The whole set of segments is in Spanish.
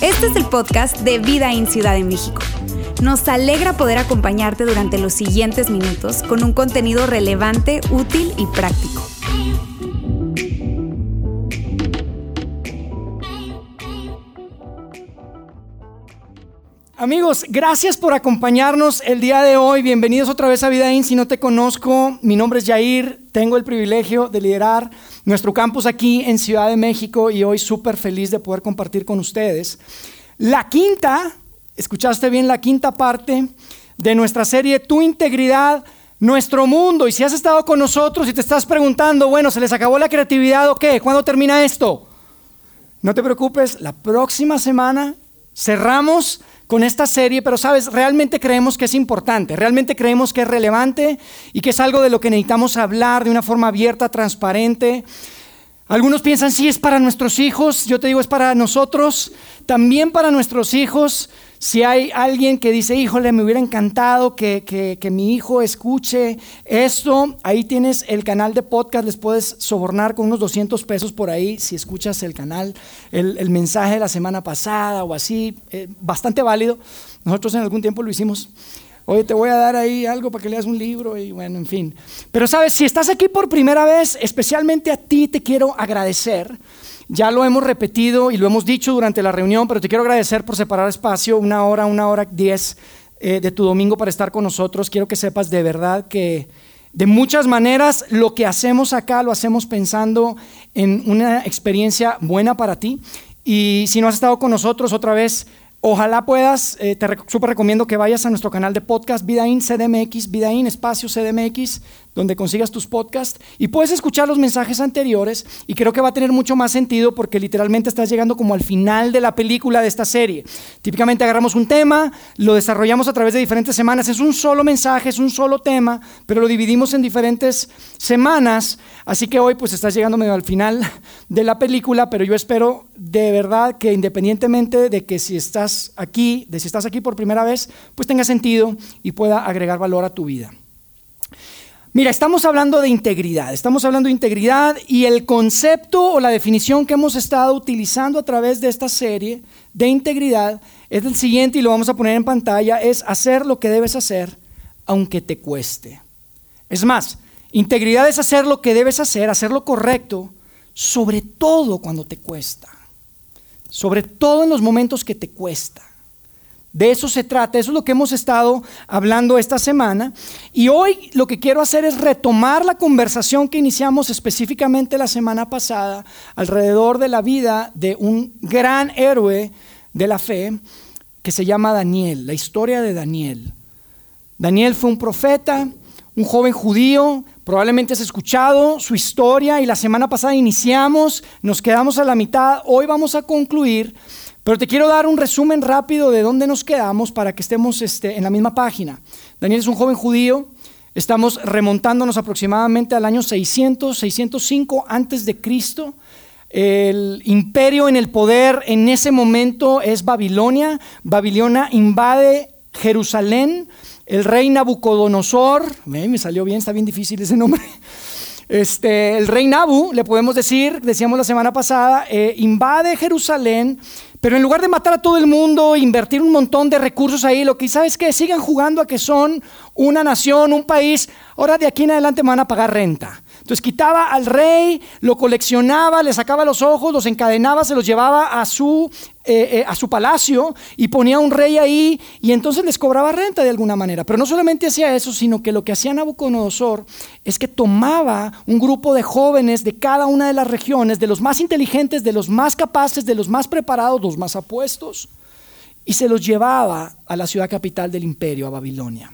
Este es el podcast de Vida en Ciudad de México. Nos alegra poder acompañarte durante los siguientes minutos con un contenido relevante, útil y práctico. Amigos, gracias por acompañarnos el día de hoy. Bienvenidos otra vez a Vida In. Si no te conozco, mi nombre es Jair. Tengo el privilegio de liderar nuestro campus aquí en Ciudad de México y hoy súper feliz de poder compartir con ustedes. La quinta, escuchaste bien, la quinta parte de nuestra serie Tu integridad, nuestro mundo. Y si has estado con nosotros y te estás preguntando, bueno, ¿se les acabó la creatividad o qué? ¿Cuándo termina esto? No te preocupes, la próxima semana cerramos con esta serie, pero sabes, realmente creemos que es importante, realmente creemos que es relevante y que es algo de lo que necesitamos hablar de una forma abierta, transparente. Algunos piensan, sí, es para nuestros hijos, yo te digo, es para nosotros, también para nuestros hijos. Si hay alguien que dice, híjole, me hubiera encantado que, que, mi hijo escuche esto, ahí tienes el canal de podcast, les puedes sobornar con unos 200 pesos por ahí si escuchas el canal, el, el mensaje de la semana pasada o así, eh, bastante válido. Nosotros en algún tiempo lo hicimos. Oye, te voy a dar ahí algo para que leas un libro y bueno, en fin. Pero sabes, si estás aquí por primera vez, especialmente a ti te quiero agradecer ya lo hemos repetido y lo hemos dicho durante la reunión, pero te quiero agradecer por separar espacio, una hora, una hora diez eh, de tu domingo para estar con nosotros. Quiero que sepas de verdad que de muchas maneras lo que hacemos acá lo hacemos pensando en una experiencia buena para ti. Y si no has estado con nosotros otra vez, Ojalá puedas, eh, te súper recomiendo que vayas a nuestro canal de podcast, Vidaín CDMX, Vidaín Espacio CDMX, donde consigas tus podcasts y puedes escuchar los mensajes anteriores y creo que va a tener mucho más sentido porque literalmente estás llegando como al final de la película de esta serie. Típicamente agarramos un tema, lo desarrollamos a través de diferentes semanas, es un solo mensaje, es un solo tema, pero lo dividimos en diferentes semanas, así que hoy pues estás llegando medio al final de la película, pero yo espero de verdad que independientemente de que si estás aquí, de si estás aquí por primera vez, pues tenga sentido y pueda agregar valor a tu vida. Mira, estamos hablando de integridad, estamos hablando de integridad y el concepto o la definición que hemos estado utilizando a través de esta serie de integridad es el siguiente y lo vamos a poner en pantalla, es hacer lo que debes hacer aunque te cueste. Es más, integridad es hacer lo que debes hacer, hacer lo correcto, sobre todo cuando te cuesta, sobre todo en los momentos que te cuesta. De eso se trata, eso es lo que hemos estado hablando esta semana. Y hoy lo que quiero hacer es retomar la conversación que iniciamos específicamente la semana pasada alrededor de la vida de un gran héroe de la fe que se llama Daniel, la historia de Daniel. Daniel fue un profeta, un joven judío, probablemente has escuchado su historia y la semana pasada iniciamos, nos quedamos a la mitad, hoy vamos a concluir pero te quiero dar un resumen rápido de dónde nos quedamos para que estemos este, en la misma página. Daniel es un joven judío. Estamos remontándonos aproximadamente al año 600, 605 antes de Cristo. El imperio en el poder en ese momento es Babilonia. Babilonia invade Jerusalén. El rey Nabucodonosor, me salió bien, está bien difícil ese nombre. Este, el rey Nabu, le podemos decir, decíamos la semana pasada, eh, invade Jerusalén pero en lugar de matar a todo el mundo, invertir un montón de recursos ahí, lo que sabes es que sigan jugando a que son una nación, un país, ahora de aquí en adelante me van a pagar renta. Entonces quitaba al rey, lo coleccionaba, le sacaba los ojos, los encadenaba, se los llevaba a su, eh, eh, a su palacio y ponía un rey ahí y entonces les cobraba renta de alguna manera. Pero no solamente hacía eso, sino que lo que hacía Nabucodonosor es que tomaba un grupo de jóvenes de cada una de las regiones, de los más inteligentes, de los más capaces, de los más preparados, los más apuestos, y se los llevaba a la ciudad capital del imperio, a Babilonia.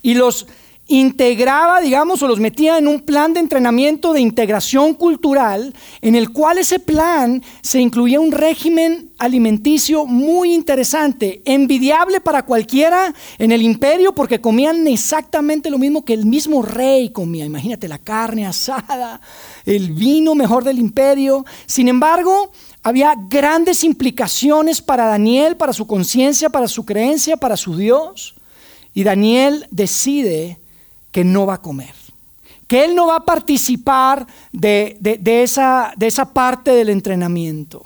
Y los integraba, digamos, o los metía en un plan de entrenamiento de integración cultural, en el cual ese plan se incluía un régimen alimenticio muy interesante, envidiable para cualquiera en el imperio, porque comían exactamente lo mismo que el mismo rey comía. Imagínate la carne asada, el vino mejor del imperio. Sin embargo, había grandes implicaciones para Daniel, para su conciencia, para su creencia, para su Dios. Y Daniel decide que no va a comer, que él no va a participar de, esa, de esa parte del entrenamiento.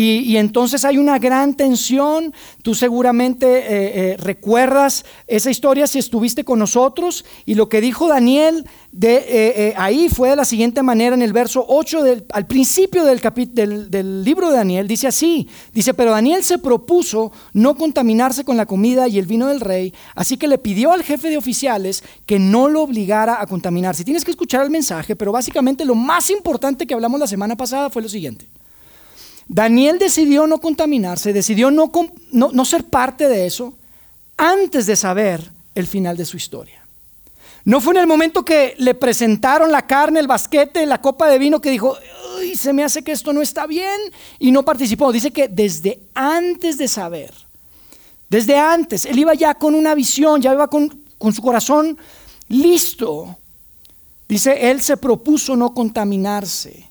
Y, entonces hay una gran tensión. Tú seguramente eh, eh, recuerdas esa historia si estuviste con nosotros. Y lo que dijo Daniel eh, ahí fue de la siguiente manera en el verso 8, del, al principio del, del, del libro de Daniel. Dice así, dice, pero Daniel se propuso no contaminarse con la comida y el vino del rey. Así que le pidió al jefe de oficiales que no lo obligara a contaminarse. Tienes que escuchar el mensaje, pero básicamente lo más importante que hablamos la semana pasada fue lo siguiente. Daniel decidió no contaminarse, decidió no, no, ser parte de eso antes de saber el final de su historia. No fue en el momento que le presentaron la carne, el basquete, la copa de vino que dijo, Uy, se me hace que esto no está bien y no participó. Dice que desde antes de saber, desde antes, él iba ya con una visión, ya iba con, con su corazón listo. Dice, él se propuso no contaminarse.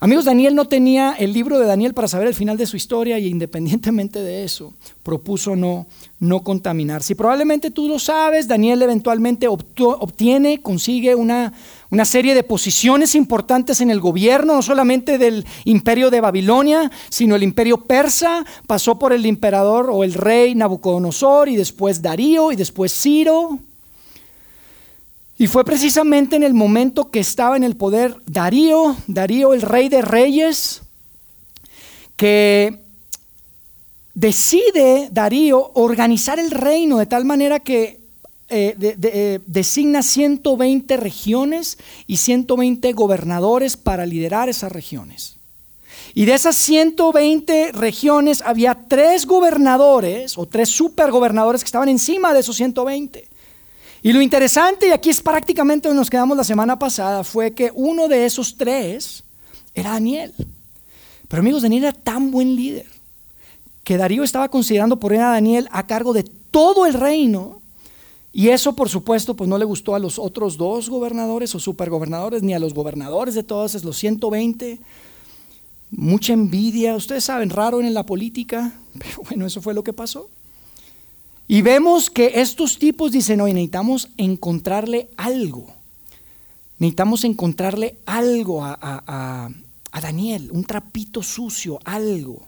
Amigos, Daniel no tenía el libro de Daniel para saber el final de su historia y independientemente de eso, propuso no, no contaminarse. Y probablemente tú lo sabes, Daniel eventualmente obtiene, consigue una, una serie de posiciones importantes en el gobierno, no solamente del imperio de Babilonia, sino el imperio persa, pasó por el emperador o el rey Nabucodonosor y después Darío y después Ciro. Y fue precisamente en el momento que estaba en el poder Darío, Darío el rey de reyes, que decide Darío organizar el reino de tal manera que eh, eh, designa 120 regiones y 120 gobernadores para liderar esas regiones. Y de esas 120 regiones había tres gobernadores o tres supergobernadores que estaban encima de esos 120. Y lo interesante, y aquí es prácticamente donde nos quedamos la semana pasada, fue que uno de esos tres era Daniel. Pero amigos, Daniel era tan buen líder que Darío estaba considerando poner a Daniel a cargo de todo el reino. Y eso, por supuesto, pues no le gustó a los otros dos gobernadores o supergobernadores, ni a los gobernadores de todos, los 120. Mucha envidia, ustedes saben, raro en la política, pero bueno, eso fue lo que pasó. Y vemos que estos tipos dicen, hoy necesitamos encontrarle algo. Necesitamos encontrarle algo a, Daniel, un trapito sucio, algo.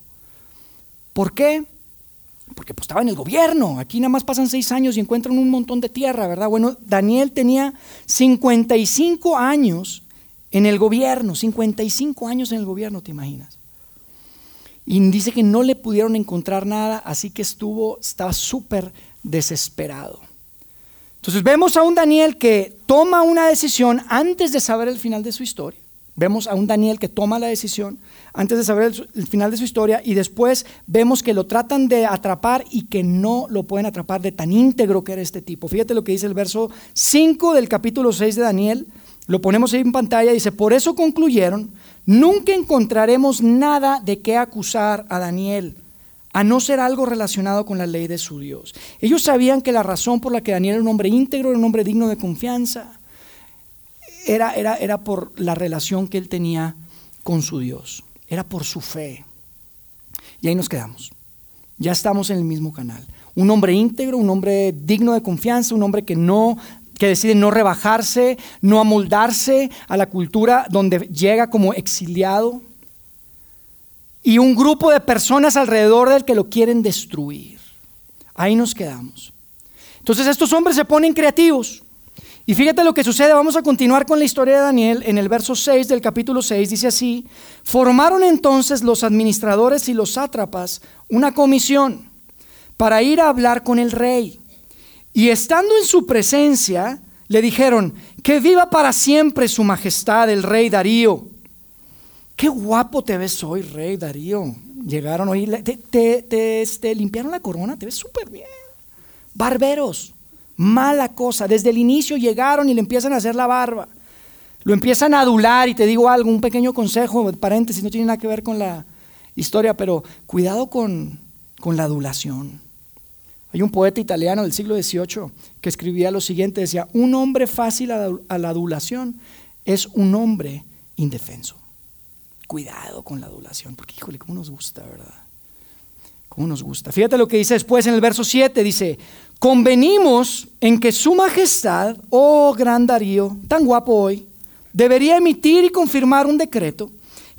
¿Por qué? Porque pues, estaba en el gobierno. Aquí nada más pasan seis años y encuentran un montón de tierra, ¿verdad? Bueno, Daniel tenía 55 años en el gobierno, 55 años en el gobierno, ¿te imaginas? Y dice que no le pudieron encontrar nada, así que estuvo, estaba súper desesperado. Entonces vemos a un Daniel que toma una decisión antes de saber el final de su historia. Vemos a un Daniel que toma la decisión antes de saber el, final de su historia y después vemos que lo tratan de atrapar y que no lo pueden atrapar de tan íntegro que era este tipo. Fíjate lo que dice el verso 5 del capítulo 6 de Daniel. Lo ponemos ahí en pantalla. Dice, por eso concluyeron Nunca encontraremos nada de qué acusar a Daniel, a no ser algo relacionado con la ley de su Dios. Ellos sabían que la razón por la que Daniel era un hombre íntegro, era un hombre digno de confianza, era, era, era por la relación que él tenía con su Dios, era por su fe. Y ahí nos quedamos. Ya estamos en el mismo canal. Un hombre íntegro, un hombre digno de confianza, un hombre que no que decide no rebajarse, no amoldarse a la cultura donde llega como exiliado. Y un grupo de personas alrededor del que lo quieren destruir. Ahí nos quedamos. Entonces estos hombres se ponen creativos. Y fíjate lo que sucede, vamos a continuar con la historia de Daniel en el verso 6 del capítulo 6, dice así, formaron entonces los administradores y los sátrapas una comisión para ir a hablar con el rey. Y estando en su presencia, le dijeron, que viva para siempre su majestad, el rey Darío. Qué guapo te ves hoy, rey Darío. Llegaron hoy, te, te, este, limpiaron la corona, te ves súper bien. Barberos, mala cosa. Desde el inicio llegaron y le empiezan a hacer la barba. Lo empiezan a adular y te digo algo, un pequeño consejo, paréntesis, no tiene nada que ver con la historia, pero cuidado con, con la adulación. Hay un poeta italiano del siglo XVIII que escribía lo siguiente, decía, un hombre fácil a la adulación es un hombre indefenso. Cuidado con la adulación, porque híjole, cómo nos gusta, ¿verdad? ¿Cómo nos gusta? Fíjate lo que dice después en el verso 7, dice, convenimos en que su majestad, oh gran Darío, tan guapo hoy, debería emitir y confirmar un decreto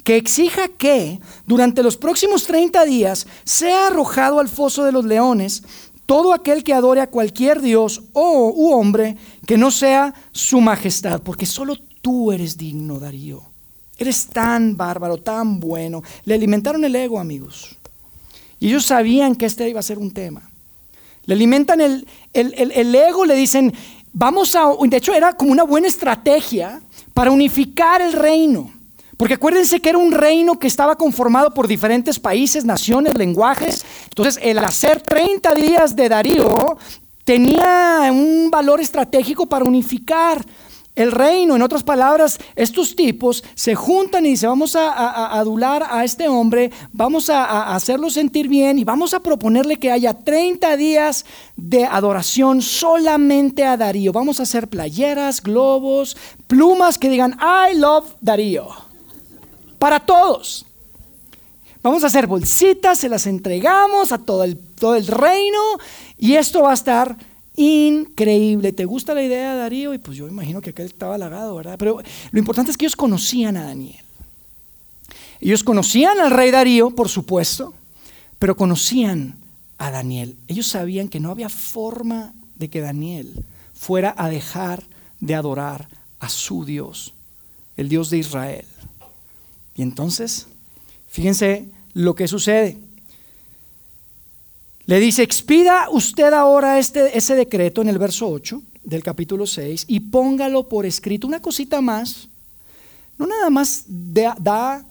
que exija que durante los próximos 30 días sea arrojado al foso de los leones todo aquel que adore a cualquier dios o u hombre que no sea su majestad, porque solo tú eres digno, Darío. Eres tan bárbaro, tan bueno. Le alimentaron el ego, amigos. Y ellos sabían que este iba a ser un tema. Le alimentan el, el ego, le dicen, vamos a... De hecho, era como una buena estrategia para unificar el reino. Porque acuérdense que era un reino que estaba conformado por diferentes países, naciones, lenguajes. Entonces, el hacer 30 días de Darío tenía un valor estratégico para unificar el reino. En otras palabras, estos tipos se juntan y dicen, vamos a, adular a este hombre, vamos a, hacerlo sentir bien y vamos a proponerle que haya 30 días de adoración solamente a Darío. Vamos a hacer playeras, globos, plumas que digan, I love Darío. Para todos. Vamos a hacer bolsitas, se las entregamos a todo el, todo el reino y esto va a estar increíble. ¿Te gusta la idea, de Darío? Y pues yo imagino que aquel estaba halagado, ¿verdad? Pero lo importante es que ellos conocían a Daniel. Ellos conocían al rey Darío, por supuesto, pero conocían a Daniel. Ellos sabían que no había forma de que Daniel fuera a dejar de adorar a su Dios, el Dios de Israel. Y entonces, fíjense lo que sucede. Le dice, expida usted ahora este, ese decreto en el verso 8 del capítulo 6 y póngalo por escrito. Una cosita más, no nada más da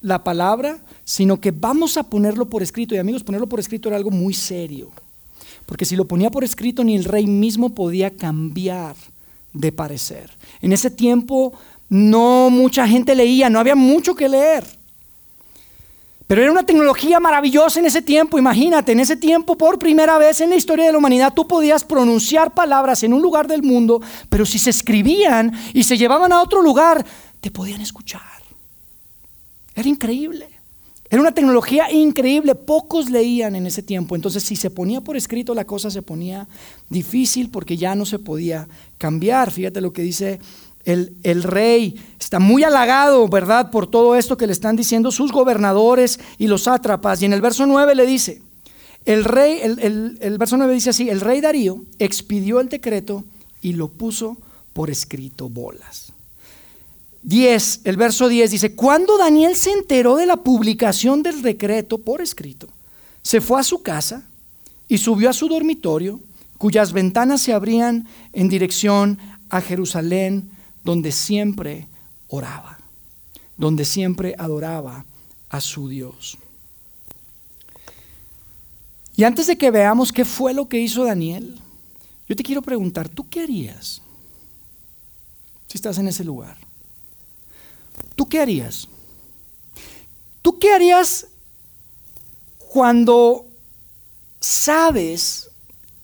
la palabra, sino que vamos a ponerlo por escrito. Y amigos, ponerlo por escrito era algo muy serio. Porque si lo ponía por escrito, ni el rey mismo podía cambiar de parecer. En ese tiempo no mucha gente leía, no había mucho que leer. Pero era una tecnología maravillosa en ese tiempo. Imagínate, en ese tiempo, por primera vez en la historia de la humanidad, tú podías pronunciar palabras en un lugar del mundo, pero si se escribían y se llevaban a otro lugar, te podían escuchar. Era increíble. Era una tecnología increíble. Pocos leían en ese tiempo. Entonces, si se ponía por escrito, la cosa se ponía difícil porque ya no se podía cambiar. Fíjate lo que dice el, rey está muy halagado, ¿verdad?, por todo esto que le están diciendo sus gobernadores y los sátrapas. Y en el verso 9 le dice, el rey, el, el verso 9 dice así, el rey Darío expidió el decreto y lo puso por escrito bolas. 10, el verso 10 dice, cuando Daniel se enteró de la publicación del decreto por escrito, se fue a su casa y subió a su dormitorio, cuyas ventanas se abrían en dirección a Jerusalén donde siempre oraba, donde siempre adoraba a su Dios. Y antes de que veamos qué fue lo que hizo Daniel, yo te quiero preguntar, ¿tú qué harías si estás en ese lugar? ¿Tú qué harías? ¿Tú qué harías cuando sabes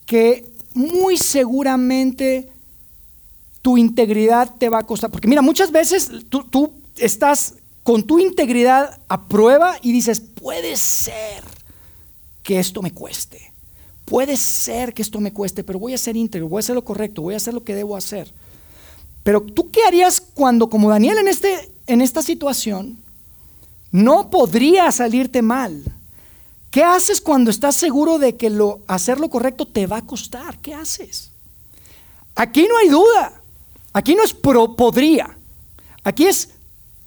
que muy seguramente tu integridad te va a costar. Porque mira, muchas veces tú, estás con tu integridad a prueba y dices, puede ser que esto me cueste. Puede ser que esto me cueste, pero voy a ser íntegro, voy a hacer lo correcto, voy a hacer lo que debo hacer. Pero tú qué harías cuando, como Daniel en, este, en esta situación, no podría salirte mal? ¿Qué haces cuando estás seguro de que hacer lo correcto te va a costar? ¿Qué haces? Aquí no hay duda. Aquí no es pro, podría. Aquí es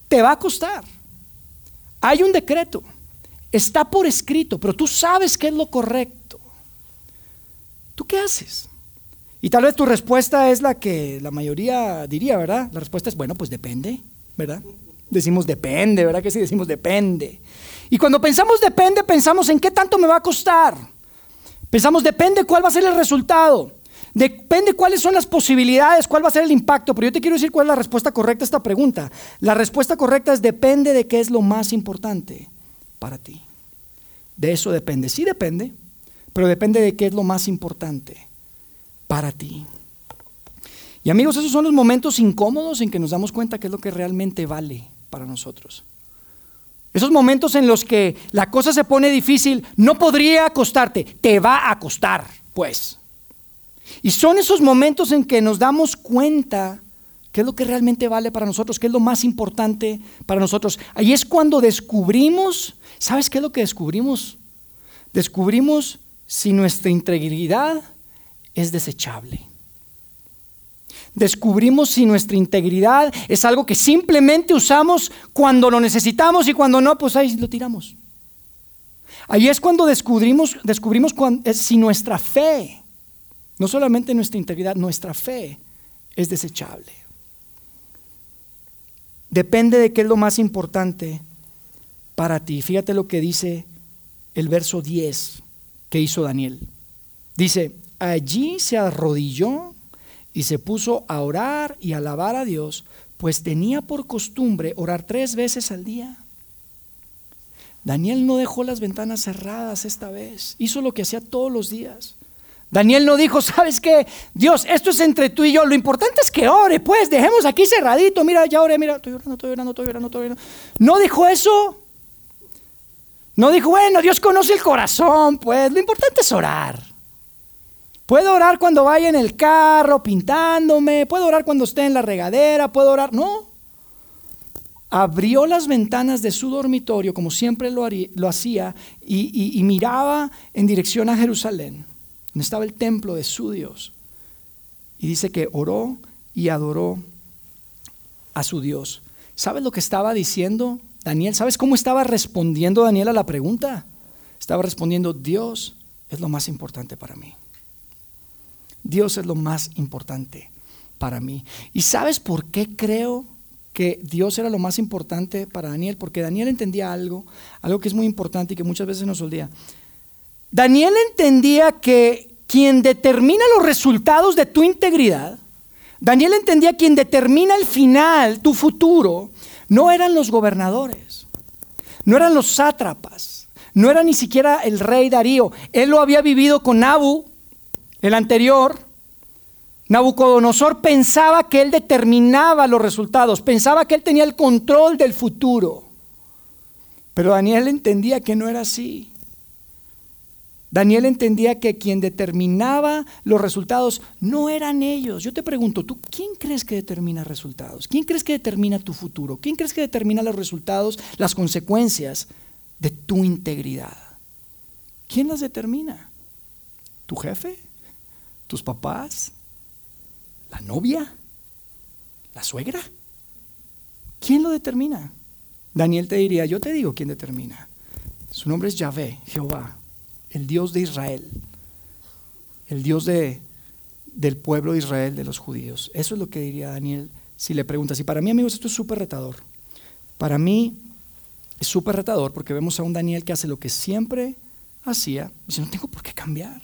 te va a costar. Hay un decreto. Está por escrito, pero tú sabes qué es lo correcto. ¿Tú qué haces? Y tal vez tu respuesta es la que la mayoría diría, ¿verdad? La respuesta es, bueno, pues depende, ¿verdad? Decimos depende, ¿verdad que sí? Decimos depende. Y cuando pensamos depende, pensamos en qué tanto me va a costar. Pensamos depende cuál va a ser el resultado. Depende cuáles son las posibilidades, cuál va a ser el impacto, pero yo te quiero decir cuál es la respuesta correcta a esta pregunta. La respuesta correcta es depende de qué es lo más importante para ti. De eso depende. Sí depende, pero depende de qué es lo más importante para ti. Y amigos, esos son los momentos incómodos en que nos damos cuenta qué es lo que realmente vale para nosotros. Esos momentos en los que la cosa se pone difícil, no podría costarte, te va a costar, pues. Y son esos momentos en que nos damos cuenta qué es lo que realmente vale para nosotros, qué es lo más importante para nosotros. Ahí es cuando descubrimos, ¿sabes qué es lo que descubrimos? Descubrimos si nuestra integridad es desechable descubrimos si nuestra integridad es algo que simplemente usamos cuando lo necesitamos y cuando no, pues ahí lo tiramos. Ahí es cuando descubrimos, descubrimos si nuestra fe, no solamente nuestra integridad, nuestra fe es desechable. Depende de qué es lo más importante para ti. Fíjate lo que dice el verso 10 que hizo Daniel. Dice, allí se arrodilló y se puso a orar y alabar a Dios, pues tenía por costumbre orar tres veces al día. Daniel no dejó las ventanas cerradas esta vez, hizo lo que hacía todos los días. Daniel no dijo, ¿sabes qué? Dios, esto es entre tú y yo, lo importante es que ore, pues dejemos aquí cerradito, mira, ya oré, mira, estoy orando, estoy orando, estoy orando, estoy orando. No dijo eso. No dijo, bueno, Dios conoce el corazón, pues lo importante es orar. Puedo orar cuando vaya en el carro pintándome, puedo orar cuando esté en la regadera, puedo orar. No. Abrió las ventanas de su dormitorio, como siempre lo, hacía, y, y miraba en dirección a Jerusalén, donde estaba el templo de su Dios. Y dice que oró y adoró a su Dios. ¿Sabes lo que estaba diciendo Daniel? ¿Sabes cómo estaba respondiendo Daniel a la pregunta? Estaba respondiendo, Dios es lo más importante para mí. Dios es lo más importante para mí. ¿Y sabes por qué creo que Dios era lo más importante para Daniel? Porque Daniel entendía algo, algo que es muy importante y que muchas veces nos olvida. Daniel entendía que quien determina los resultados de tu integridad, Daniel entendía quien determina el final, tu futuro, no eran los gobernadores, no eran los sátrapas, no era ni siquiera el rey Darío. Él lo había vivido con Nabu, el anterior, Nabucodonosor pensaba que él determinaba los resultados, pensaba que él tenía el control del futuro. Pero Daniel entendía que no era así. Daniel entendía que quien determinaba los resultados no eran ellos. Yo te pregunto, ¿tú quién crees que determina resultados? ¿Quién crees que determina tu futuro? ¿Quién crees que determina los resultados, las consecuencias de tu integridad? ¿Quién las determina? ¿Tu jefe? tus papás, la novia, la suegra. ¿Quién lo determina? Daniel te diría, yo te digo quién determina. Su nombre es Yahvé, Jehová, el Dios de Israel, el Dios de, del pueblo de Israel, de los judíos. Eso es lo que diría Daniel si le preguntas. Y para mí, amigos, esto es súper retador. Para mí es súper retador porque vemos a un Daniel que hace lo que siempre hacía. Dice, no tengo por qué cambiar.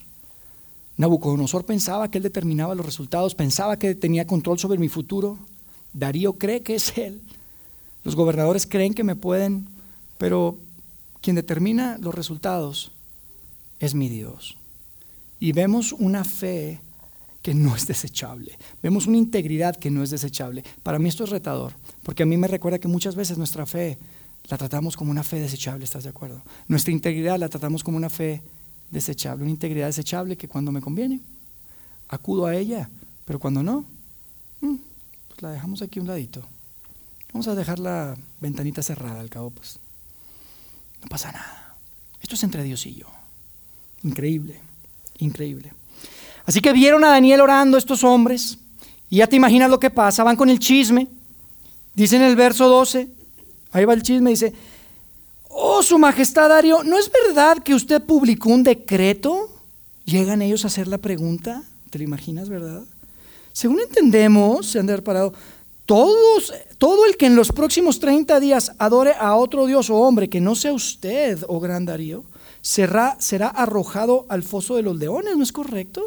Nabucodonosor pensaba que él determinaba los resultados, pensaba que tenía control sobre mi futuro. Darío cree que es él. Los gobernadores creen que me pueden, pero quien determina los resultados es mi Dios. Y vemos una fe que no es desechable. Vemos una integridad que no es desechable. Para mí esto es retador, porque a mí me recuerda que muchas veces nuestra fe la tratamos como una fe desechable, ¿estás de acuerdo? Nuestra integridad la tratamos como una fe desechable, una integridad desechable que cuando me conviene, acudo a ella, pero cuando no, mm, pues la dejamos aquí un ladito. Vamos a dejar la ventanita cerrada, al cabo, pues no pasa nada. Esto es entre Dios y yo. Increíble, increíble. Así que vieron a Daniel orando estos hombres, y ya te imaginas lo que pasa, van con el chisme. Dice en el verso 12, ahí va el chisme, dice, Oh, Su Majestad Darío, ¿no es verdad que usted publicó un decreto? Llegan ellos a hacer la pregunta. ¿Te lo imaginas, verdad? Según entendemos, se han de parado, todos, todo el que en los próximos 30 días adore a otro Dios o hombre que no sea usted, oh gran Darío, será, arrojado al foso de los leones, ¿no es correcto?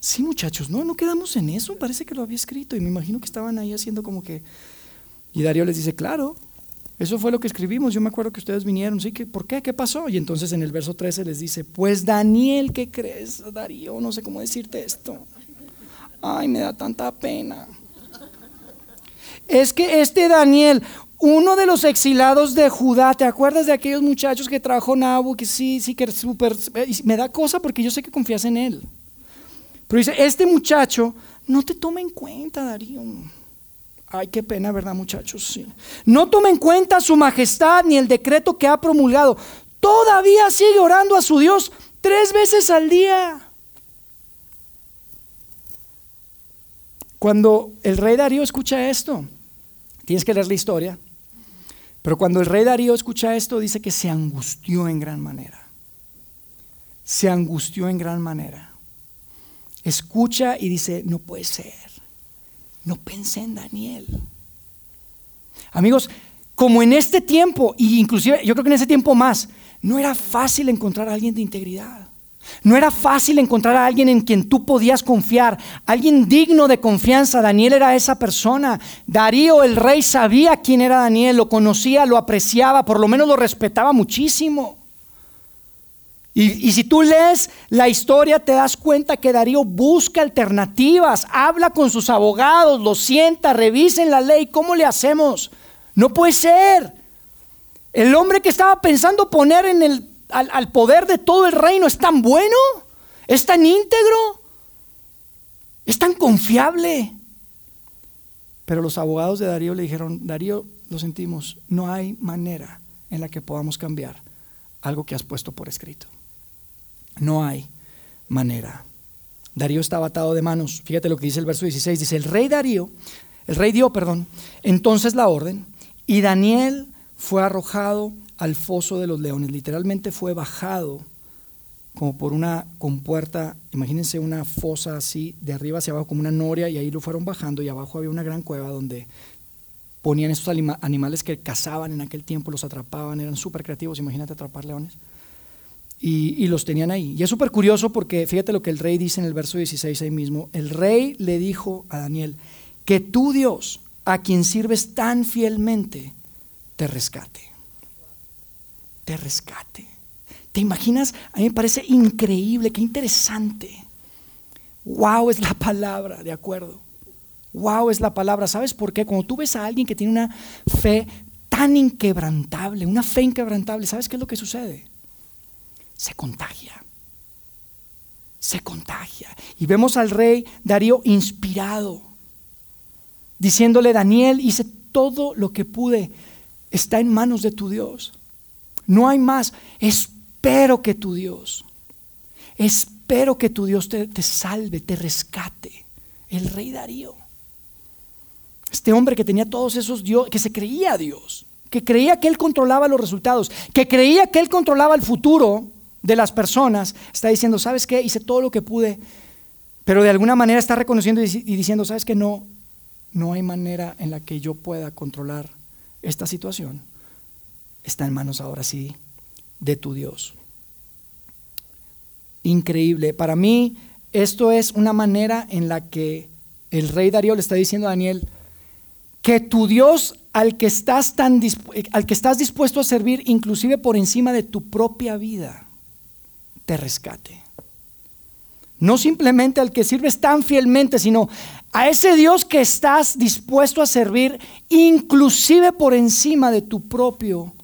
Sí, muchachos, no, no quedamos en eso, parece que lo había escrito y me imagino que estaban ahí haciendo como que... Y Darío les dice, claro, eso fue lo que escribimos. Yo me acuerdo que ustedes vinieron, ¿sí? ¿Por qué? ¿Qué pasó? Y entonces en el verso 13 les dice, pues Daniel, ¿qué crees? Darío, no sé cómo decirte esto. Ay, me da tanta pena. Es que este Daniel, uno de los exilados de Judá, ¿te acuerdas de aquellos muchachos que trajo Nabu? Que sí, sí, que súper... Me da cosa porque yo sé que confías en él. Pero dice, este muchacho no te toma en cuenta, Darío. Ay, qué pena, ¿verdad, muchachos? Sí. No toma en cuenta su majestad ni el decreto que ha promulgado. Todavía sigue orando a su Dios tres veces al día. Cuando el rey Darío escucha esto, tienes que leer la historia, pero cuando el rey Darío escucha esto, dice que se angustió en gran manera. Se angustió en gran manera. Escucha y dice, no puede ser. No pensé en Daniel. Amigos, como en este tiempo, y inclusive yo creo que en ese tiempo más, no era fácil encontrar a alguien de integridad. No era fácil encontrar a alguien en quien tú podías confiar, alguien digno de confianza. Daniel era esa persona. Darío, el rey, sabía quién era Daniel, lo conocía, lo apreciaba, por lo menos lo respetaba muchísimo. Y, si tú lees la historia te das cuenta que Darío busca alternativas, habla con sus abogados, lo sienta, revisen la ley, ¿cómo le hacemos? No puede ser. El hombre que estaba pensando poner en el al, poder de todo el reino es tan bueno, es tan íntegro, es tan confiable. Pero los abogados de Darío le dijeron, Darío, lo sentimos, no hay manera en la que podamos cambiar algo que has puesto por escrito. No hay manera. Darío estaba atado de manos. Fíjate lo que dice el verso 16. Dice, el rey Darío, el rey dio, perdón, entonces la orden, y Daniel fue arrojado al foso de los leones. Literalmente fue bajado como por una compuerta, imagínense una fosa así, de arriba hacia abajo como una noria, y ahí lo fueron bajando y abajo había una gran cueva donde ponían estos animales que cazaban en aquel tiempo, los atrapaban, eran súper creativos, imagínate atrapar leones. Y, y, los tenían ahí. Y es súper curioso porque fíjate lo que el rey dice en el verso 16 ahí mismo. El rey le dijo a Daniel, que tú Dios, a quien sirves tan fielmente, te rescate te rescate. ¿Te imaginas? A mí me parece increíble, qué interesante. Wow es la palabra, ¿de acuerdo? Wow es la palabra. ¿Sabes por qué? Cuando tú ves a alguien que tiene una fe tan inquebrantable, una fe inquebrantable, ¿sabes qué es lo que sucede? Se contagia. Se contagia. Y vemos al rey Darío inspirado, diciéndole, Daniel, hice todo lo que pude, está en manos de tu Dios. No hay más. Espero que tu Dios, espero que tu Dios te, salve, te rescate. El rey Darío. Este hombre que tenía todos esos Dios, que se creía Dios, que creía que él controlaba los resultados, que creía que él controlaba el futuro de las personas, está diciendo, ¿sabes qué? Hice todo lo que pude, pero de alguna manera está reconociendo y diciendo, ¿sabes qué? No, no hay manera en la que yo pueda controlar esta situación está en manos ahora sí de tu Dios. Increíble. Para mí esto es una manera en la que el rey Darío le está diciendo a Daniel que tu Dios al que estás tan al que estás dispuesto a servir inclusive por encima de tu propia vida te rescate. No simplemente al que sirves tan fielmente, sino a ese Dios que estás dispuesto a servir inclusive por encima de tu propio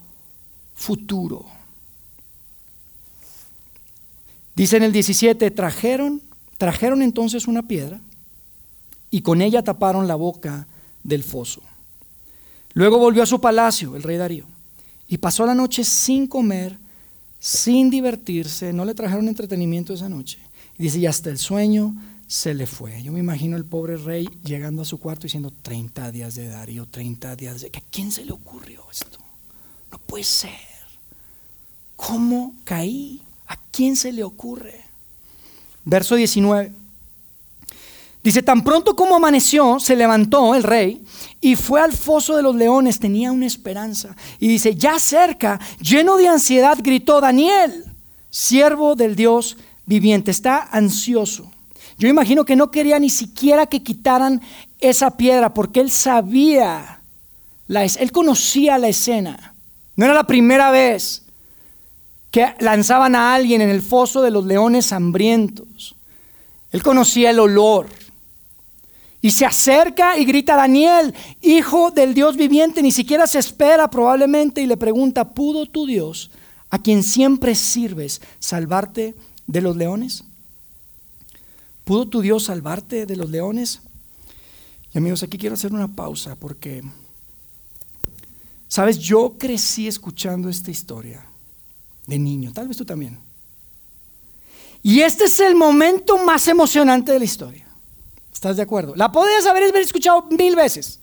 futuro. Dice en el 17, trajeron, trajeron entonces una piedra y con ella taparon la boca del foso. Luego volvió a su palacio, el rey Darío, y pasó la noche sin comer, sin divertirse, no le trajeron entretenimiento esa noche. Y dice, y hasta el sueño se le fue. Yo me imagino el pobre rey llegando a su cuarto diciendo, 30 días de Darío, 30 días de... ¿A quién se le ocurrió esto? No puede ser. ¿Cómo caí? ¿A quién se le ocurre? Verso 19. Dice, tan pronto como amaneció, se levantó el rey y fue al foso de los leones, tenía una esperanza. Y dice, ya cerca, lleno de ansiedad, gritó Daniel, siervo del Dios viviente, está ansioso. Yo imagino que no quería ni siquiera que quitaran esa piedra porque él sabía, él conocía la escena. No era la primera vez que lanzaban a alguien en el foso de los leones hambrientos. Él conocía el olor. Y se acerca y grita, Daniel, hijo del Dios viviente, ni siquiera se espera probablemente y le pregunta, ¿pudo tu Dios, a quien siempre sirves, salvarte de los leones? ¿Pudo tu Dios salvarte de los leones? Y amigos, aquí quiero hacer una pausa porque, sabes, yo crecí escuchando esta historia de niño, tal vez tú también. Y este es el momento más emocionante de la historia. ¿Estás de acuerdo? La podías haber escuchado mil veces.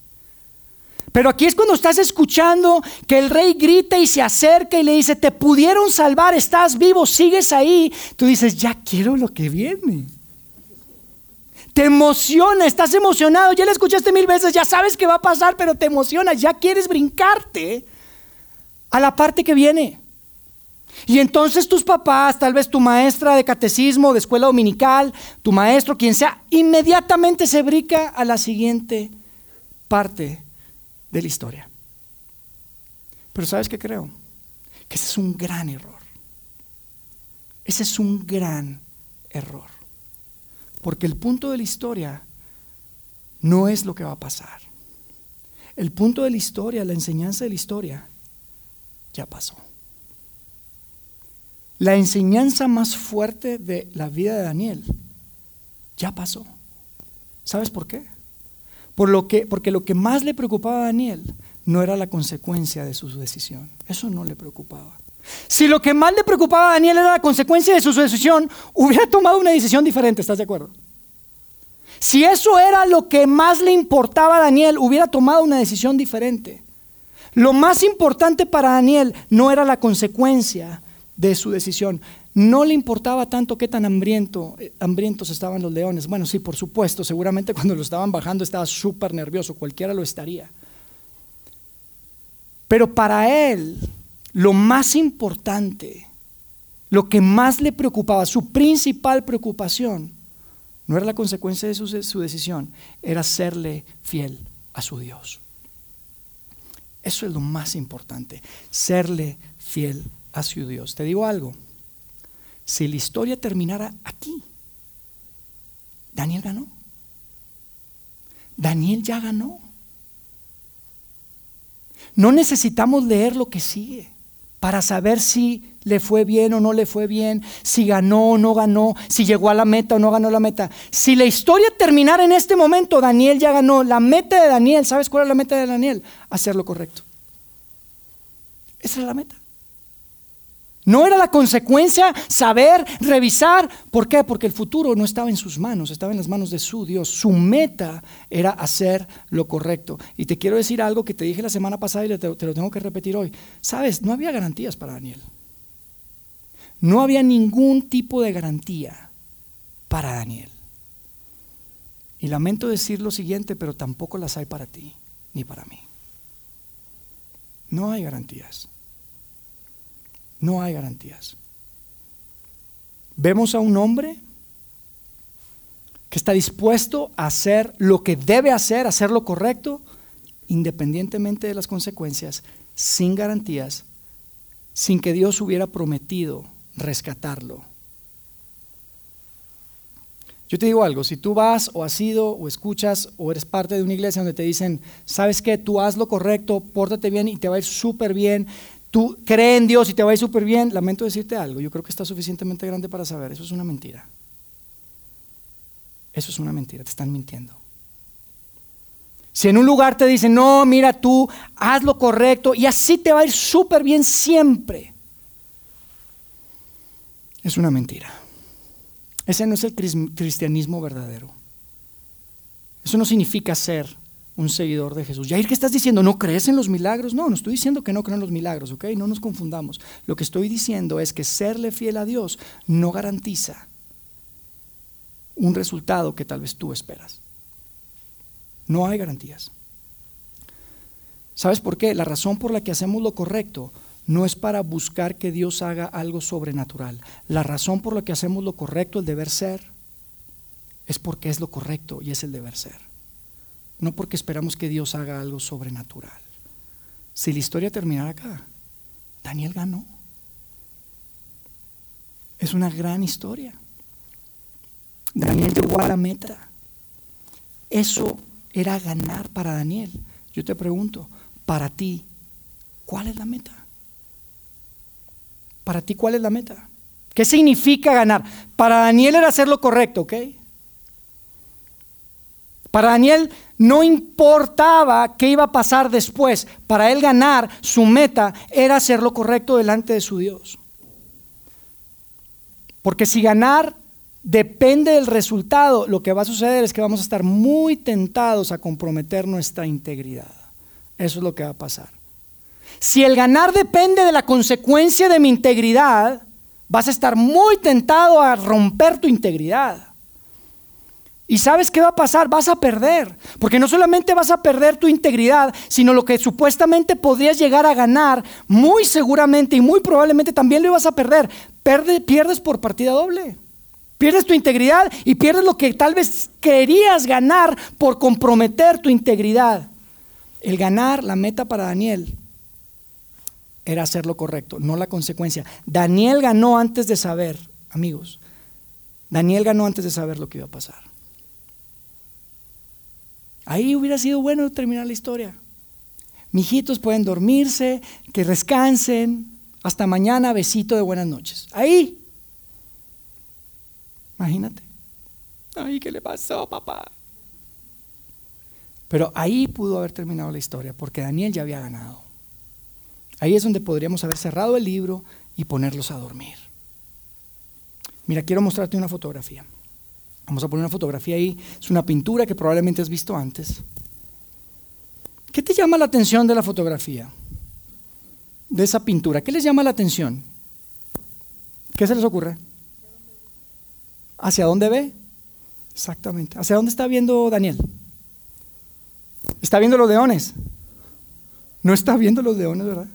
Pero aquí es cuando estás escuchando que el rey grita y se acerca y le dice, te pudieron salvar, estás vivo, sigues ahí. Tú dices, ya quiero lo que viene. Te emociona, estás emocionado, ya lo escuchaste mil veces, ya sabes qué va a pasar, pero te emociona, ya quieres brincarte a la parte que viene. Y entonces tus papás, tal vez tu maestra de catecismo, de escuela dominical, tu maestro, quien sea, inmediatamente se brinca a la siguiente parte de la historia. Pero ¿sabes qué creo? Que ese es un gran error. Ese es un gran error. Porque el punto de la historia no es lo que va a pasar. El punto de la historia, la enseñanza de la historia, ya pasó. La enseñanza más fuerte de la vida de Daniel ya pasó. ¿Sabes por qué? Por lo que, porque lo que más le preocupaba a Daniel no era la consecuencia de su decisión. Eso no le preocupaba. Si lo que más le preocupaba a Daniel era la consecuencia de su decisión, hubiera tomado una decisión diferente, ¿estás de acuerdo? Si eso era lo que más le importaba a Daniel, hubiera tomado una decisión diferente. Lo más importante para Daniel no era la consecuencia, de su decisión. No le importaba tanto qué tan hambriento, eh, hambrientos estaban los leones. Bueno, sí, por supuesto, seguramente cuando lo estaban bajando estaba súper nervioso, cualquiera lo estaría. Pero para él, lo más importante, lo que más le preocupaba, su principal preocupación, no era la consecuencia de su, su decisión, era serle fiel a su Dios. Eso es lo más importante, serle fiel a su Dios. Te digo algo, si la historia terminara aquí, Daniel ganó. Daniel ya ganó. No necesitamos leer lo que sigue para saber si le fue bien o no le fue bien, si ganó o no ganó, si llegó a la meta o no ganó la meta. Si la historia terminara en este momento, Daniel ya ganó. La meta de Daniel, ¿sabes cuál es la meta de Daniel? Hacer lo correcto. Esa es la meta. No era la consecuencia saber, revisar. ¿Por qué? Porque el futuro no estaba en sus manos, estaba en las manos de su Dios. Su meta era hacer lo correcto. Y te quiero decir algo que te dije la semana pasada y te, lo tengo que repetir hoy. Sabes, no había garantías para Daniel. No había ningún tipo de garantía para Daniel. Y lamento decir lo siguiente, pero tampoco las hay para ti ni para mí. No hay garantías. No hay garantías. Vemos a un hombre que está dispuesto a hacer lo que debe hacer, hacer lo correcto, independientemente de las consecuencias, sin garantías, sin que Dios hubiera prometido rescatarlo. Yo te digo algo, si tú vas o has ido o escuchas o eres parte de una iglesia donde te dicen, sabes que tú haz lo correcto, pórtate bien y te va a ir súper bien, tú crees en Dios y te va a ir súper bien, lamento decirte algo, yo creo que está suficientemente grande para saber, eso es una mentira. Eso es una mentira, te están mintiendo. Si en un lugar te dicen, no, mira tú, haz lo correcto y así te va a ir súper bien siempre, es una mentira. Ese no es el cristianismo verdadero. Eso no significa ser un seguidor de Jesús. Yair, ¿qué estás diciendo? ¿No crees en los milagros? No, no estoy diciendo que no creo en los milagros, ¿ok? No nos confundamos. Lo que estoy diciendo es que serle fiel a Dios no garantiza un resultado que tal vez tú esperas. No hay garantías. ¿Sabes por qué? La razón por la que hacemos lo correcto no es para buscar que Dios haga algo sobrenatural. La razón por la que hacemos lo correcto, el deber ser, es porque es lo correcto y es el deber ser no porque esperamos que Dios haga algo sobrenatural. Si la historia terminara acá, Daniel ganó. Es una gran historia. Daniel llegó a la meta. Eso era ganar para Daniel. Yo te pregunto, para ti, ¿cuál es la meta? Para ti, ¿cuál es la meta? ¿Qué significa ganar? Para Daniel era hacer lo correcto, ¿ok? Para Daniel no importaba qué iba a pasar después. Para él ganar, su meta era hacer lo correcto delante de su Dios. Porque si ganar depende del resultado, lo que va a suceder es que vamos a estar muy tentados a comprometer nuestra integridad. Eso es lo que va a pasar. Si el ganar depende de la consecuencia de mi integridad, vas a estar muy tentado a romper tu integridad. ¿Y sabes qué va a pasar? Vas a perder. Porque no solamente vas a perder tu integridad, sino lo que supuestamente podrías llegar a ganar, muy seguramente y muy probablemente también lo ibas a perder. pierdes por partida doble. Pierdes tu integridad y pierdes lo que tal vez querías ganar por comprometer tu integridad. El ganar, la meta para Daniel, era hacer lo correcto, no la consecuencia. Daniel ganó antes de saber, amigos, Daniel ganó antes de saber lo que iba a pasar. Ahí hubiera sido bueno terminar la historia. Mijitos pueden dormirse, que descansen. Hasta mañana, besito de buenas noches. Ahí. Imagínate. Ay, ¿qué le pasó, papá? Pero ahí pudo haber terminado la historia, porque Daniel ya había ganado. Ahí es donde podríamos haber cerrado el libro y ponerlos a dormir. Mira, quiero mostrarte una fotografía. Vamos a poner una fotografía ahí. Es una pintura que probablemente has visto antes. ¿Qué te llama la atención de la fotografía? De esa pintura. ¿Qué les llama la atención? ¿Qué se les ocurre? ¿Hacia dónde ve? Exactamente. ¿Hacia dónde está viendo Daniel? ¿Está viendo los leones? No está viendo los leones, ¿verdad?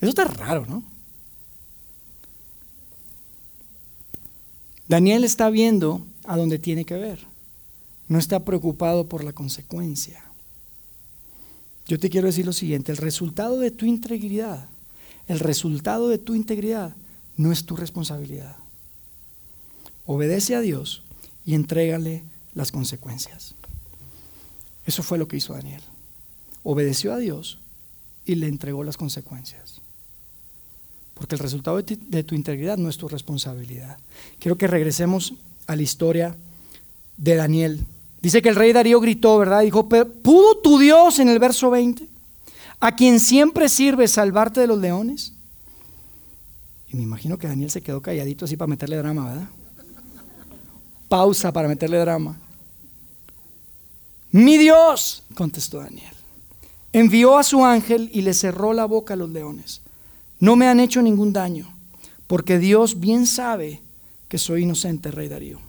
Eso está raro, ¿no? Daniel está viendo a donde tiene que ver. No está preocupado por la consecuencia. Yo te quiero decir lo siguiente, el resultado de tu integridad, el resultado de tu integridad no es tu responsabilidad. Obedece a Dios y entrégale las consecuencias. Eso fue lo que hizo Daniel. Obedeció a Dios y le entregó las consecuencias. Porque el resultado de tu integridad no es tu responsabilidad. Quiero que regresemos a la historia de Daniel. Dice que el rey Darío gritó, ¿verdad? Dijo, ¿pudo tu Dios en el verso 20, a quien siempre sirve salvarte de los leones? Y me imagino que Daniel se quedó calladito así para meterle drama, ¿verdad? Pausa para meterle drama. Mi Dios, contestó Daniel, envió a su ángel y le cerró la boca a los leones. No me han hecho ningún daño, porque Dios bien sabe que soy inocente, rey Darío.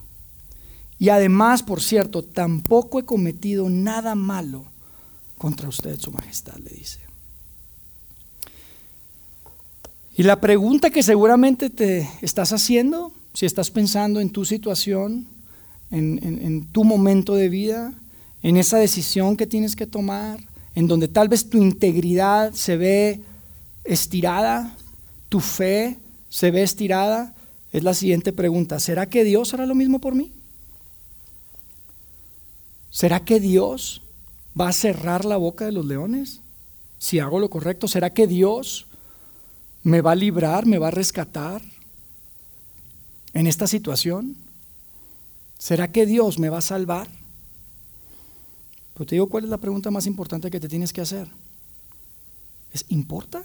Y además, por cierto, tampoco he cometido nada malo contra usted, su majestad, le dice. Y la pregunta que seguramente te estás haciendo, si estás pensando en tu situación, en, en, tu momento de vida, en esa decisión que tienes que tomar, en donde tal vez tu integridad se ve estirada, tu fe se ve estirada, es la siguiente pregunta. ¿Será que Dios hará lo mismo por mí? ¿Será que Dios va a cerrar la boca de los leones si hago lo correcto? ¿Será que Dios me va a librar, me va a rescatar en esta situación? ¿Será que Dios me va a salvar? Pero te digo cuál es la pregunta más importante que te tienes que hacer. ¿Es importa?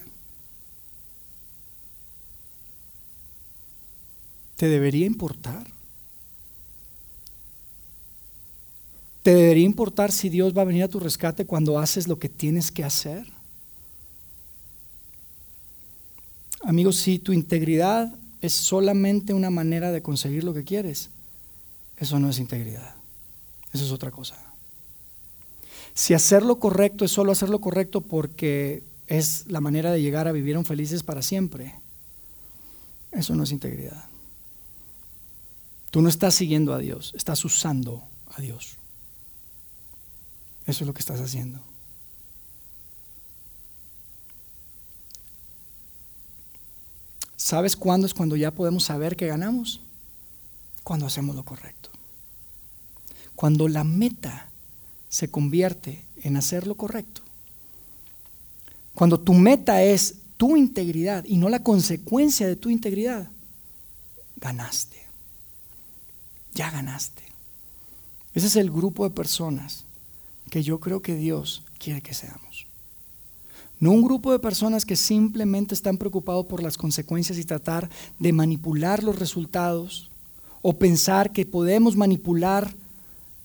¿Te debería importar? ¿Te debería importar si Dios va a venir a tu rescate cuando haces lo que tienes que hacer? Amigos, si tu integridad es solamente una manera de conseguir lo que quieres, eso no es integridad. Eso es otra cosa. Si hacer lo correcto es solo hacer lo correcto porque es la manera de llegar a vivir felices para siempre, eso no es integridad. Tú no estás siguiendo a Dios, estás usando a Dios. Eso es lo que estás haciendo. ¿Sabes cuándo es cuando ya podemos saber que ganamos? Cuando hacemos lo correcto. Cuando la meta se convierte en hacer lo correcto, cuando tu meta es tu integridad y no la consecuencia de tu integridad, ganaste. Ya ganaste. Ese es el grupo de personas que yo creo que Dios quiere que seamos. No un grupo de personas que simplemente están preocupados por las consecuencias y tratar de manipular los resultados o pensar que podemos manipular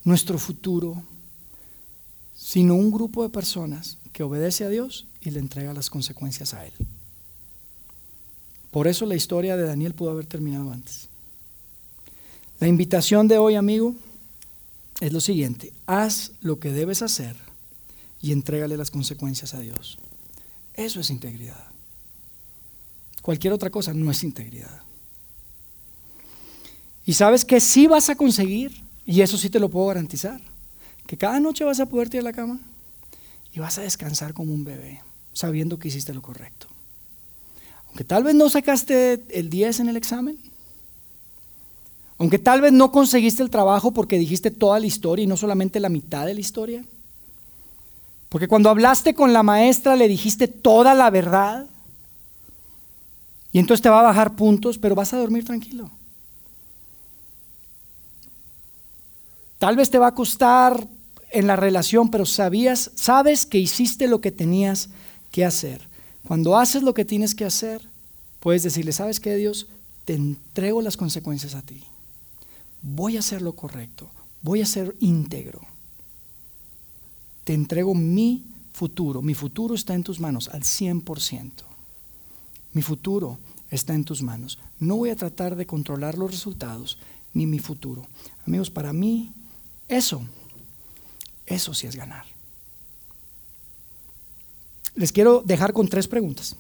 nuestro futuro, sino un grupo de personas que obedece a Dios y le entrega las consecuencias a Él. Por eso la historia de Daniel pudo haber terminado antes. La invitación de hoy, amigo, es lo siguiente. Haz lo que debes hacer y entrégale las consecuencias a Dios. Eso es integridad. Cualquier otra cosa no es integridad. Y sabes que sí vas a conseguir, y eso sí te lo puedo garantizar, que cada noche vas a poder ir a la cama y vas a descansar como un bebé, sabiendo que hiciste lo correcto. Aunque tal vez no sacaste el 10 en el examen, aunque tal vez no conseguiste el trabajo porque dijiste toda la historia y no solamente la mitad de la historia. Porque cuando hablaste con la maestra le dijiste toda la verdad. Y entonces te va a bajar puntos, pero vas a dormir tranquilo. Tal vez te va a costar en la relación, pero sabías, sabes que hiciste lo que tenías que hacer. Cuando haces lo que tienes que hacer, puedes decirle, ¿sabes qué, Dios? Te entrego las consecuencias a ti voy a hacer lo correcto, voy a ser íntegro. Te entrego mi futuro, mi futuro está en tus manos al 100%. Mi futuro está en tus manos. No voy a tratar de controlar los resultados ni mi futuro. Amigos, para mí eso, eso sí es ganar. Les quiero dejar con tres preguntas.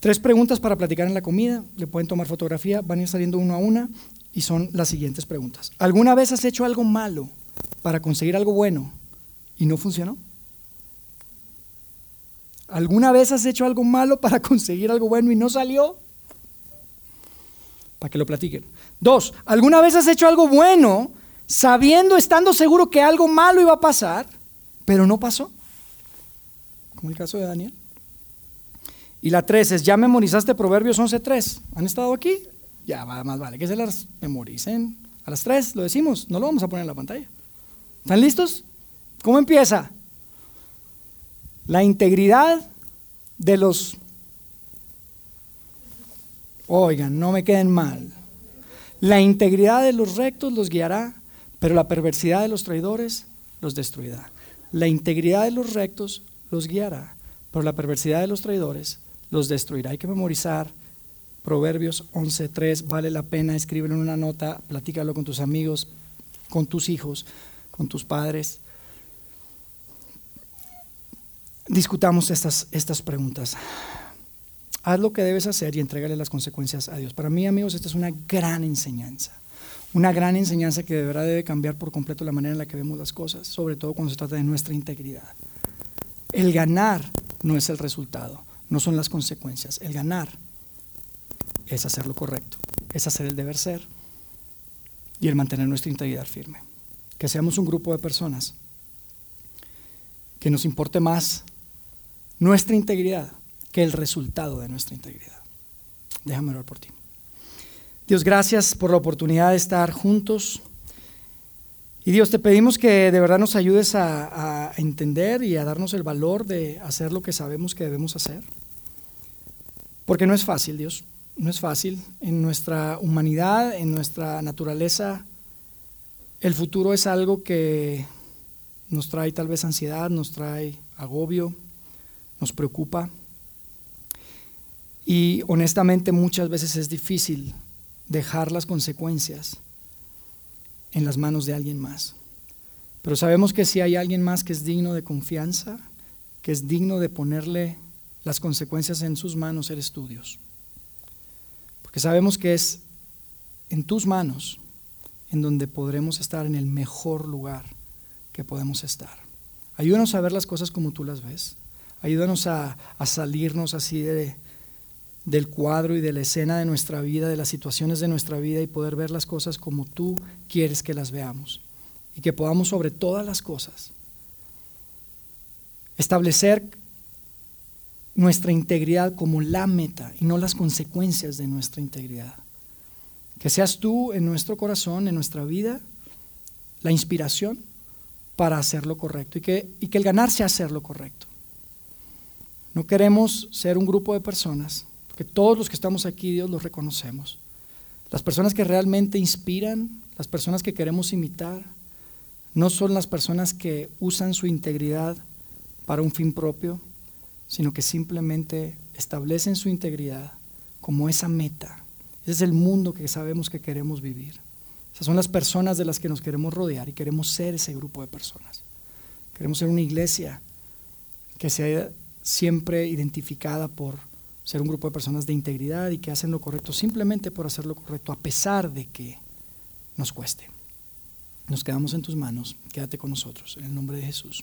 Tres preguntas para platicar en la comida. Le pueden tomar fotografía, van a ir saliendo uno a una y son las siguientes preguntas. ¿Alguna vez has hecho algo malo para conseguir algo bueno y no funcionó? ¿Alguna vez has hecho algo malo para conseguir algo bueno y no salió? Para que lo platiquen. Dos, ¿alguna vez has hecho algo bueno sabiendo, estando seguro que algo malo iba a pasar, pero no pasó? Como el caso de Daniel. Y la tres es, ¿ya memorizaste Proverbios 11.3? ¿Han estado aquí? Ya, más vale que se las memoricen. A las tres lo decimos, no lo vamos a poner en la pantalla. ¿Están listos? ¿Cómo empieza? La integridad de los... Oigan, no me queden mal. La integridad de los rectos los guiará, pero la perversidad de los traidores los destruirá. La integridad de los rectos los guiará, pero la perversidad de los traidores los destruirá. Hay que memorizar Proverbios 11.3, vale la pena, escríbelo en una nota, platícalo con tus amigos, con tus hijos, con tus padres. Discutamos estas, estas preguntas. Haz lo que debes hacer y entrégale las consecuencias a Dios. Para mí, amigos, esta es una gran enseñanza. Una gran enseñanza que de verdad debe cambiar por completo la manera en la que vemos las cosas, sobre todo cuando se trata de nuestra integridad. El ganar no es el resultado, no son las consecuencias. El ganar es hacer lo correcto, es hacer el deber ser y el mantener nuestra integridad firme. Que seamos un grupo de personas que nos importe más nuestra integridad que el resultado de nuestra integridad. Déjame orar por ti. Dios, gracias por la oportunidad de estar juntos. Y Dios, te pedimos que de verdad nos ayudes a, a, entender y a darnos el valor de hacer lo que sabemos que debemos hacer. Porque no es fácil, Dios no es fácil. En nuestra humanidad, en nuestra naturaleza, el futuro es algo que nos trae tal vez ansiedad, nos trae agobio, nos preocupa. Y honestamente muchas veces es difícil dejar las consecuencias en las manos de alguien más. Pero sabemos que si hay alguien más que es digno de confianza, que es digno de ponerle las consecuencias en sus manos, eres tú, Dios que sabemos que es en tus manos en donde podremos estar en el mejor lugar que podemos estar. Ayúdanos a ver las cosas como tú las ves. Ayúdanos a, salirnos así de, del cuadro y de la escena de nuestra vida, de las situaciones de nuestra vida y poder ver las cosas como tú quieres que las veamos. Y que podamos sobre todas las cosas establecer nuestra integridad como la meta y no las consecuencias de nuestra integridad. Que seas tú en nuestro corazón, en nuestra vida, la inspiración para hacer lo correcto y que, y que el ganar sea hacer lo correcto. No queremos ser un grupo de personas, porque todos los que estamos aquí, Dios los reconocemos. Las personas que realmente inspiran, las personas que queremos imitar, no son las personas que usan su integridad para un fin propio, sino que simplemente establecen su integridad como esa meta. Ese es el mundo que sabemos que queremos vivir. Esas son las personas de las que nos queremos rodear y queremos ser ese grupo de personas. Queremos ser una iglesia que sea siempre identificada por ser un grupo de personas de integridad y que hacen lo correcto simplemente por hacer lo correcto, a pesar de que nos cueste. Nos quedamos en tus manos, quédate con nosotros, en el nombre de Jesús.